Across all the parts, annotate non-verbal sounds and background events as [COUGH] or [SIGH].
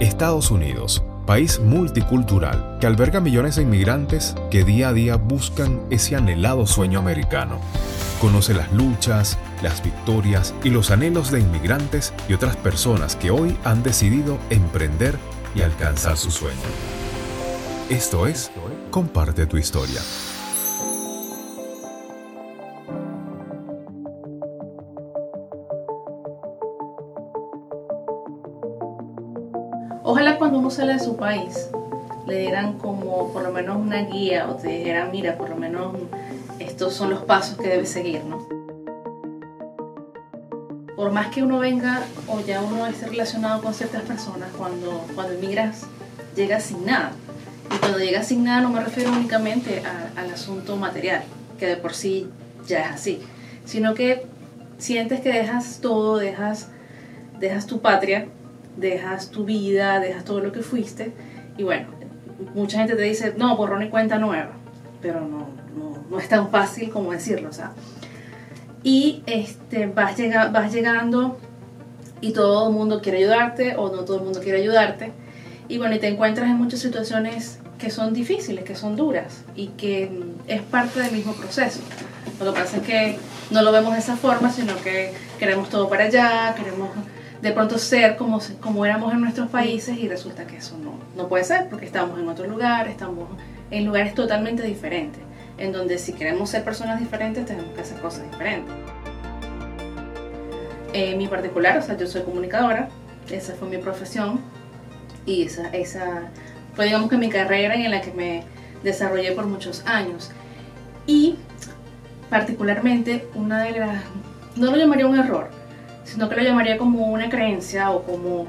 Estados Unidos, país multicultural que alberga millones de inmigrantes que día a día buscan ese anhelado sueño americano. Conoce las luchas, las victorias y los anhelos de inmigrantes y otras personas que hoy han decidido emprender y alcanzar su sueño. Esto es Comparte tu historia. Ojalá cuando uno sale de su país le dieran como por lo menos una guía o te dijeran, mira, por lo menos estos son los pasos que debes seguir, ¿no? Por más que uno venga o ya uno esté relacionado con ciertas personas, cuando, cuando emigras, llegas sin nada. Y cuando llegas sin nada no me refiero únicamente al asunto material, que de por sí ya es así, sino que sientes que dejas todo, dejas, dejas tu patria, dejas tu vida, dejas todo lo que fuiste. Y bueno, mucha gente te dice, no, borrón y cuenta nueva, pero no, no, es tan fácil como decirlo. O sea, y este, vas, llega, vas llegando y todo el mundo quiere ayudarte o no todo el mundo quiere ayudarte. Y bueno, y te encuentras en muchas situaciones que son difíciles, que son duras y que es parte del mismo proceso. Lo que pasa es que no lo vemos de esa forma, sino que queremos todo para allá, queremos de pronto ser como, como éramos en nuestros países y resulta que eso no, no puede ser porque estamos en otro lugar, estamos en lugares totalmente diferentes, en donde si queremos ser personas diferentes tenemos que hacer cosas diferentes. En mi particular, o sea, yo soy comunicadora, esa fue mi profesión y esa, esa fue digamos que mi carrera en la que me desarrollé por muchos años. Y particularmente una de las, no lo llamaría un error, sino que lo llamaría como una creencia o como,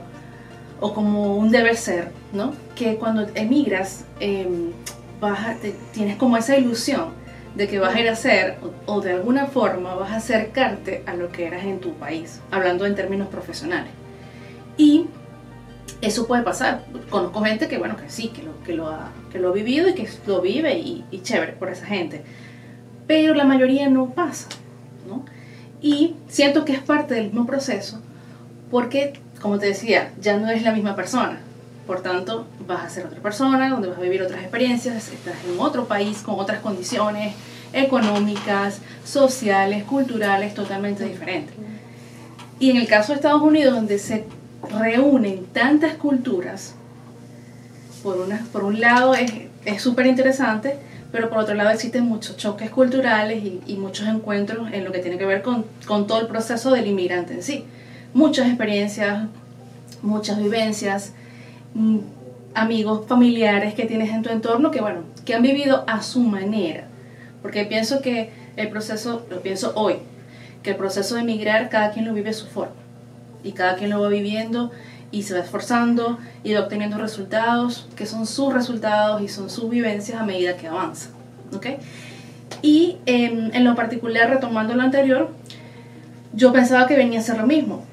o como un deber ser, ¿no? Que cuando emigras em, tienes como esa ilusión de que vas a ir a hacer o, de alguna forma vas a acercarte a lo que eras en tu país, hablando en términos profesionales. Y eso puede pasar. Conozco gente que, bueno, que sí, que lo, que lo, ha, que lo ha vivido y que lo vive y, y chévere por esa gente. Pero la mayoría no pasa, ¿no? Y siento que es parte del mismo proceso porque, como te decía, ya no eres la misma persona. Por tanto, vas a ser otra persona, donde vas a vivir otras experiencias, estás en otro país con otras condiciones económicas, sociales, culturales totalmente diferentes. Y en el caso de Estados Unidos, donde se reúnen tantas culturas, por, una, por un lado es súper interesante, pero por otro lado existen muchos choques culturales y, muchos encuentros en lo que tiene que ver con, con, todo el proceso del inmigrante en sí. Muchas experiencias, muchas vivencias, mm, amigos, familiares que tienes en tu entorno que, bueno, que han vivido a su manera. Porque pienso que el proceso, lo pienso hoy, que el proceso de emigrar cada quien lo vive a su forma. Y cada quien lo va viviendo y se va esforzando y va obteniendo resultados que son sus resultados y son sus vivencias a medida que avanza. ¿okay? Y em, en lo particular, retomando lo anterior, yo pensaba que venía a hacer lo mismo.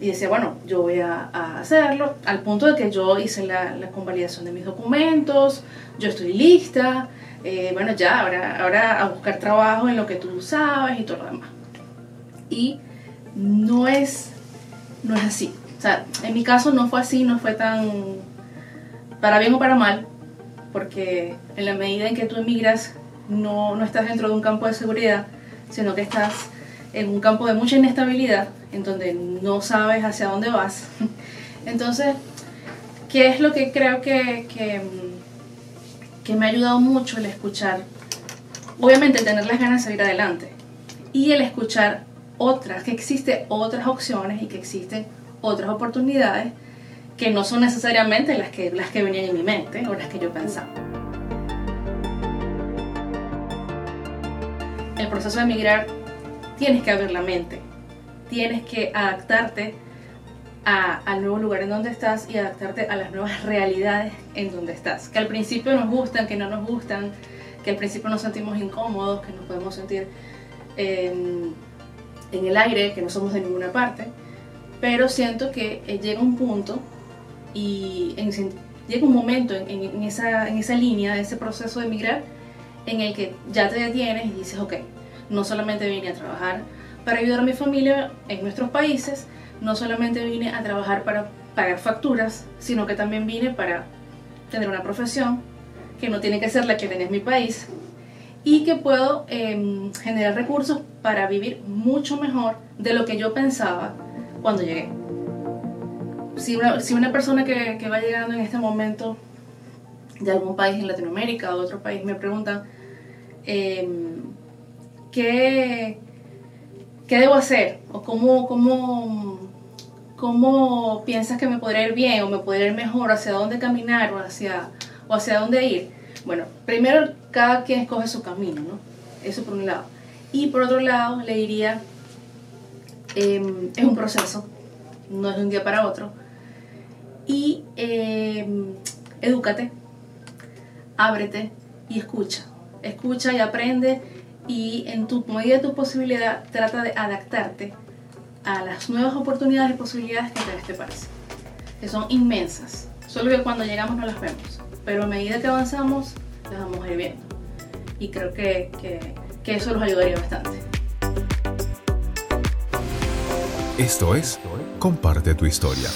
Y decía, bueno, yo voy a, hacerlo, al punto de que yo hice la, la, convalidación de mis documentos, yo estoy lista, eh, bueno, ya, ahora, ahora a buscar trabajo en lo que tú sabes y todo lo demás. Y no es, no es así sea, en mi caso no fue así, no fue tan para bien o para mal, porque en la medida en que tú emigras no, no estás dentro de un campo de seguridad, sino que estás en un campo de mucha inestabilidad, en donde no sabes hacia dónde vas. [LAUGHS] Entonces, ¿qué es lo que creo que, que, me ha ayudado mucho el escuchar? Obviamente tener las ganas de salir adelante y el escuchar otras, que existen otras opciones y que existen otras oportunidades que no son necesariamente las que, las que venían en mi mente o las que yo pensaba. El proceso de emigrar tienes que abrir la mente, tienes que adaptarte al nuevo lugar en donde estás y adaptarte a las nuevas realidades en donde estás. Que al principio nos gustan, que no nos gustan, que al principio nos sentimos incómodos, que nos podemos sentir en el aire, que no somos de ninguna parte pero siento que eh, llega un punto y llega un momento en, esa, en esa línea, de ese proceso de emigrar, en el que ya te detienes y dices, ok, no solamente vine a trabajar para ayudar a mi familia en nuestros países, no solamente vine a trabajar para pagar facturas, sino que también vine para tener una profesión que no tiene que ser la que tenía en mi país y que puedo em, generar recursos para vivir mucho mejor de lo que yo pensaba cuando llegué. Si una, si una persona que, que, va llegando en este momento de algún país en Latinoamérica o de otro país me pregunta em, ¿qué, ¿qué, debo hacer? o cómo, cómo, cómo piensas que me podría ir bien o me podría ir mejor, hacia dónde caminar o hacia, o hacia dónde ir. Bueno, primero cada quien escoge su camino, ¿no? Eso por un lado. Y por otro lado, le diría, em, es un proceso, no es de un día para otro. Y eh, edúcate, ábrete y escucha. Escucha y aprende y en tu medida de tu posibilidad trata de adaptarte a las nuevas oportunidades y posibilidades que te este que son inmensas. Solo que cuando llegamos no las vemos, pero a medida que avanzamos las vamos a ir viendo. Y creo que, que, que eso los ayudaría bastante. Esto es Comparte tu historia.